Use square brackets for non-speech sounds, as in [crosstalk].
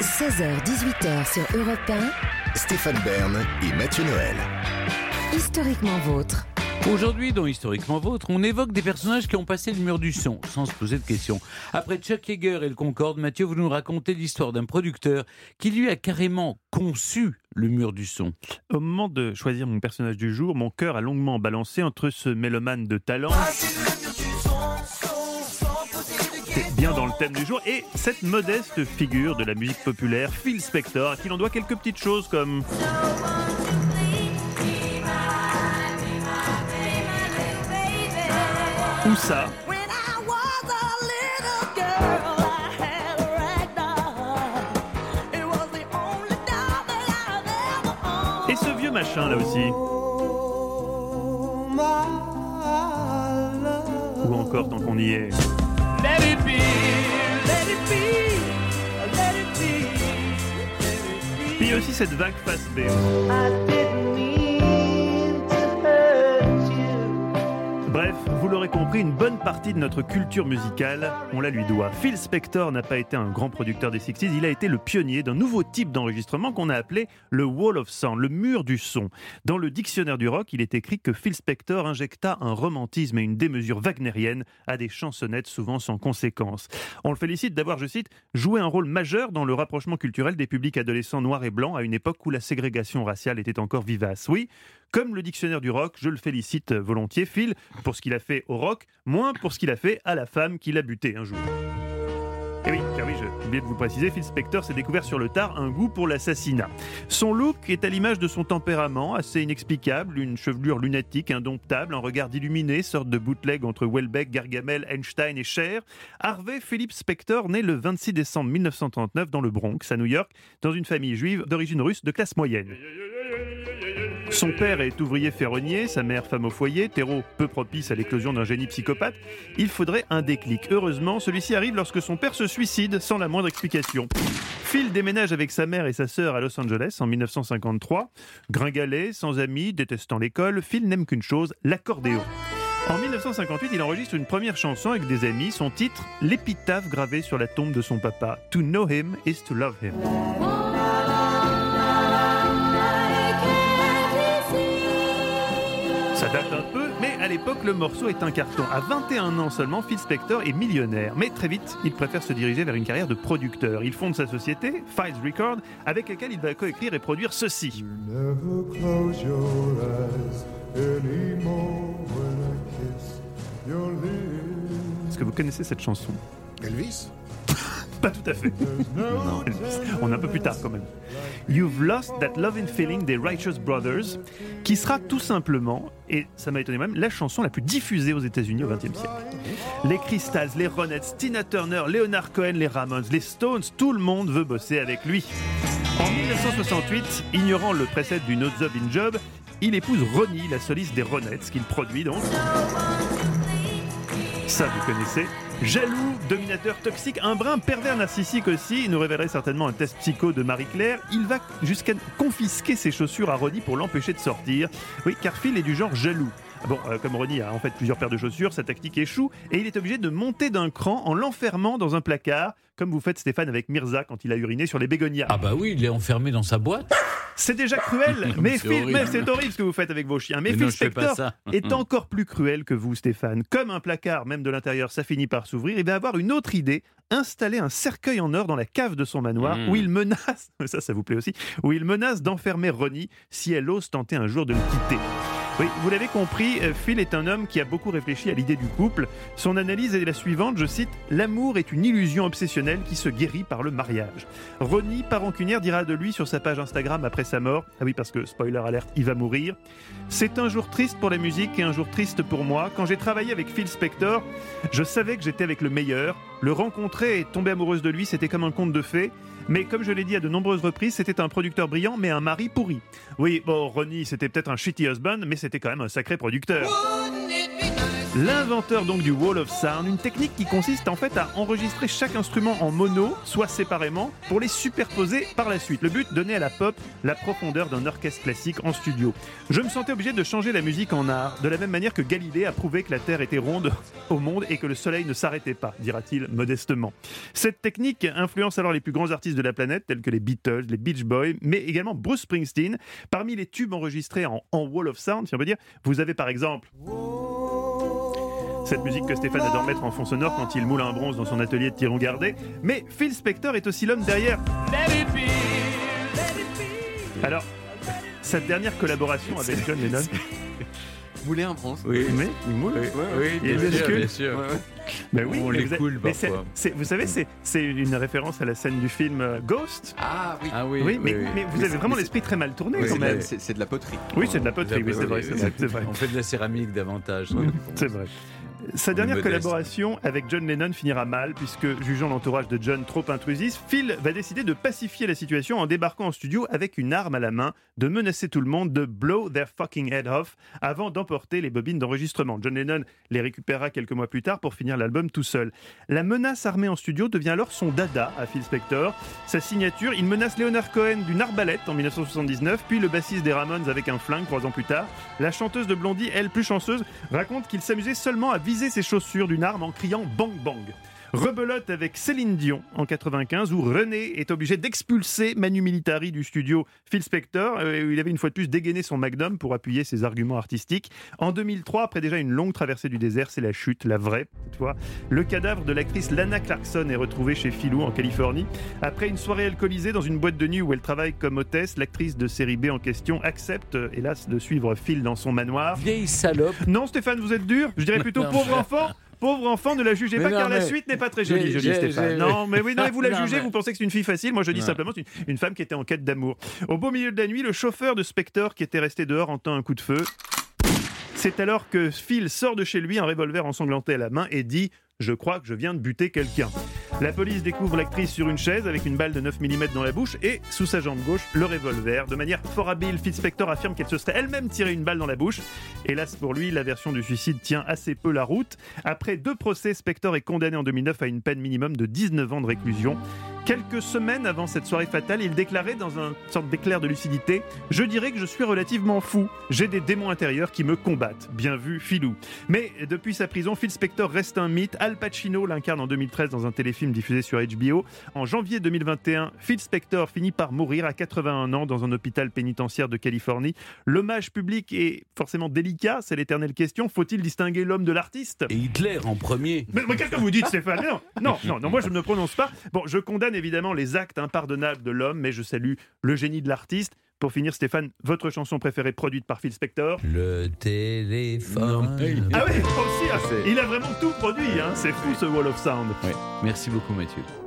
16h-18h sur Europe 1, Stéphane Bern et Mathieu Noël. historiquement vôtre. Aujourd'hui, dans Historiquement Vôtre, on évoque des personnages qui ont passé le mur du son, sans se poser de questions. Après Chuck Yeager et le Concorde, Mathieu, vous nous racontez l'histoire d'un producteur qui lui a carrément conçu le mur du son. Au moment de choisir mon personnage du jour, mon cœur a longuement balancé entre ce mélomane de talent. C'est dans le thème du jour et cette modeste figure de la musique populaire, Phil Spector, à qui l'on doit quelques petites choses comme ou ça. Et ce vieux machin là aussi. Ou encore tant qu'on y est. Let it be, let it be, let it be, let it be. Puis aussi cette vague face B. l'aurez compris, une bonne partie de notre culture musicale, on la lui doit. Phil Spector n'a pas été un grand producteur des 60s, il a été le pionnier d'un nouveau type d'enregistrement qu'on a appelé le Wall of Sound, le mur du son. Dans le dictionnaire du rock, il est écrit que Phil Spector injecta un romantisme et une démesure wagnérienne à des chansonnettes souvent sans conséquence. On le félicite d'avoir, je cite, joué un rôle majeur dans le rapprochement culturel des publics adolescents noirs et blancs à une époque où la ségrégation raciale était encore vivace. Oui, comme le dictionnaire du rock, je le félicite volontiers, Phil, pour ce qu'il a fait au rock, moins pour ce qu'il a fait à la femme qu'il a buté un jour. Et oui, car oui, j'ai oublié de vous préciser, Phil Spector s'est découvert sur le tard un goût pour l'assassinat. Son look est à l'image de son tempérament, assez inexplicable, une chevelure lunatique indomptable, un regard illuminé, sorte de bootleg entre Welbeck, Gargamel, Einstein et Cher. Harvey Philip Spector naît le 26 décembre 1939 dans le Bronx, à New York, dans une famille juive d'origine russe de classe moyenne. Son père est ouvrier ferronnier, sa mère femme au foyer, terreau peu propice à l'éclosion d'un génie psychopathe. Il faudrait un déclic. Heureusement, celui-ci arrive lorsque son père se suicide sans la moindre explication. Phil déménage avec sa mère et sa sœur à Los Angeles en 1953. Gringalet, sans amis, détestant l'école, Phil n'aime qu'une chose, l'accordéon. En 1958, il enregistre une première chanson avec des amis, son titre, l'épitaphe gravée sur la tombe de son papa. To know him is to love him. Ça date un peu, mais à l'époque, le morceau est un carton. À 21 ans seulement, Phil Spector est millionnaire. Mais très vite, il préfère se diriger vers une carrière de producteur. Il fonde sa société, Files Record, avec laquelle il va coécrire et produire ceci. Never close your eyes anymore when I kiss your lips. Est-ce que vous connaissez cette chanson? Elvis? Pas tout à fait. On est un peu plus tard quand même. You've Lost That Loving Feeling des Righteous Brothers, qui sera tout simplement, et ça m'a étonné même, la chanson la plus diffusée aux États-Unis au XXe siècle. Les Crystals, les Ronettes, Tina Turner, Leonard Cohen, les Ramones, les Stones, tout le monde veut bosser avec lui. En 1968, ignorant le précède du No Job in Job, il épouse Ronnie, la soliste des Ronettes, qu'il produit donc. Ça, vous connaissez. Jaloux, dominateur toxique, un brin pervers narcissique aussi, il nous révélerait certainement un test psycho de Marie-Claire. Il va jusqu'à confisquer ses chaussures à Ronnie pour l'empêcher de sortir. Oui, car Phil est du genre jaloux. Bon, euh, comme Ronnie a en fait plusieurs paires de chaussures, sa tactique échoue et il est obligé de monter d'un cran en l'enfermant dans un placard, comme vous faites Stéphane avec Mirza quand il a uriné sur les bégonias. Ah bah oui, il est enfermé dans sa boîte. C'est déjà cruel, [laughs] mais, c'est Phil- horrible. mais c'est horrible ce que vous faites avec vos chiens. Mais, Mais Phil non, Spector est encore plus cruel que vous, Stéphane. Comme un placard, même de l'intérieur, ça finit par s'ouvrir. Il va avoir une autre idée installer un cercueil en or dans la cave de son manoir Mm. où il menace, [laughs] ça, ça vous plaît aussi, où il menace d'enfermer Ronnie si elle ose tenter un jour de le quitter. Oui, vous l'avez compris, euh, Phil est un homme qui a beaucoup réfléchi à l'idée du couple. Son analyse est la suivante, je cite, L'amour est une illusion obsessionnelle qui se guérit par le mariage. Ronnie, par rancunière, dira de lui sur sa page Instagram après sa mort, ah oui parce que, spoiler alerte, il va mourir, c'est un jour triste pour la musique et un jour triste pour moi. Quand j'ai travaillé avec Phil Spector, je savais que j'étais avec le meilleur. Le rencontrer et tomber amoureuse de lui, c'était comme un conte de fées. Mais comme je l'ai dit à de nombreuses reprises, c'était un producteur brillant, mais un mari pourri. Oui, bon, Ronnie, c'était peut-être un shitty husband, mais c'était quand même un sacré producteur. L'inventeur donc du Wall of Sound, une technique qui consiste en fait à enregistrer chaque instrument en mono, soit séparément, pour les superposer par la suite. Le but, donner à la pop la profondeur d'un orchestre classique en studio. Je me sentais obligé de changer la musique en art, de la même manière que Galilée a prouvé que la Terre était ronde [laughs] au monde et que le Soleil ne s'arrêtait pas, dira-t-il modestement. Cette technique influence alors les plus grands artistes de la planète, tels que les Beatles, les Beach Boys, mais également Bruce Springsteen. Parmi les tubes enregistrés en, Wall of Sound, si on veut dire, vous avez par exemple cette musique que Stéphane adore mettre en fond sonore quand il moule un bronze dans son atelier de Tiron Gardé. Mais Phil Spector est aussi l'homme derrière. Alors, sa dernière collaboration avec John Lennon. Mouler un bronze. Oui, Mais il moule. oui, oui, Et bien sûr, que- bien sûr. Ben oui, On mais les vous avez- coule mais c'est- parfois. c'est- vous savez, c'est c'est une référence à la scène du film euh, Ghost. Ah oui. Ah oui, Oui, mais, oui, oui. mais vous Mais avez vraiment l'esprit très mal tourné Oui, quand c'est de même. la- c'est c'est de la poterie. Oui, c'est de la poterie, oui, c'est vrai, c'est vrai, c'est vrai. On fait de la céramique davantage. C'est vrai. Sa dernière collaboration avec John Lennon finira mal puisque, jugeant l'entourage de John trop intrusif, Phil va décider de pacifier la situation en débarquant en studio avec une arme à la main, de menacer tout le monde, de blow their fucking head off avant d'emporter les bobines d'enregistrement. John Lennon les récupérera quelques mois plus tard pour finir l'album tout seul. La menace armée en studio devient alors son dada à Phil Spector. Sa signature, il menace Leonard Cohen d'une arbalète en 1979, puis le bassiste des Ramones avec un flingue trois ans plus tard. La chanteuse de Blondie, elle plus chanceuse, raconte qu'il s'amusait seulement à viser ses chaussures d'une arme en criant bang bang. Rebelote avec Céline Dion en 95 où René est obligé d'expulser Manu Militari du studio Phil Spector euh, où il avait une fois de plus dégainé son magnum pour appuyer ses arguments artistiques. En 2003, après déjà une longue traversée du désert, c'est la chute, la vraie, cette fois. Le cadavre de l'actrice Lana Clarkson est retrouvé chez Philou en Californie. Après une soirée alcoolisée dans une boîte de nuit où elle travaille comme hôtesse, l'actrice de série B en question accepte, euh, hélas, de suivre Phil dans son manoir. Vieille salope. Non, Stéphane, vous êtes dur? Je dirais plutôt pauvre enfant. Pauvre enfant, ne la jugez Mais pas non, car la suite n'est pas très jolie, Stéphane. Non, mais oui, non, vous la Non, jugez, mais- vous pensez que c'est une fille facile. Moi, je dis Non. simplement, c'est une, une femme qui était en quête d'amour. Au beau milieu de la nuit, le chauffeur de Spector qui était resté dehors entend un coup de feu. C'est alors que Phil sort de chez lui, un revolver ensanglanté à la main, et dit Je crois que je viens de buter quelqu'un. La police découvre l'actrice sur une chaise avec une balle de 9 mm dans la bouche et, sous sa jambe gauche, le revolver. De manière fort habile, Phil Spector affirme qu'elle se serait elle-même tiré une balle dans la bouche. Hélas pour lui, la version du suicide tient assez peu la route. Après deux procès, Spector est condamné en 2009 à une peine minimum de 19 ans de réclusion. Quelques semaines avant cette soirée fatale, il déclarait dans une sorte d'éclair de lucidité Je dirais que je suis relativement fou. J'ai des démons intérieurs qui me combattent. Bien vu, Philou. Mais depuis sa prison, Phil Spector reste un mythe. Al Pacino l'incarne en 2013 dans un téléfilm diffusé sur HBO. En janvier 2021, Phil Spector finit par mourir à 81 ans dans un hôpital pénitentiaire de Californie. L'hommage public est forcément délicat, c'est l'éternelle question. Faut-il distinguer l'homme de l'artiste? Et Hitler en premier. mais, mais qu'est-ce que vous dites, Stéphane? Non, non, non, non, moi je ne me prononce pas. Bon, je condamne évidemment les actes impardonnables de l'homme, mais je salue le génie de l'artiste. Pour finir, Stéphane, votre chanson préférée produite par Phil Spector Le téléphone. Ah oui, aussi, C'est- il a vraiment tout produit, hein. c'est fou ce Wall of Sound. Merci beaucoup Mathieu.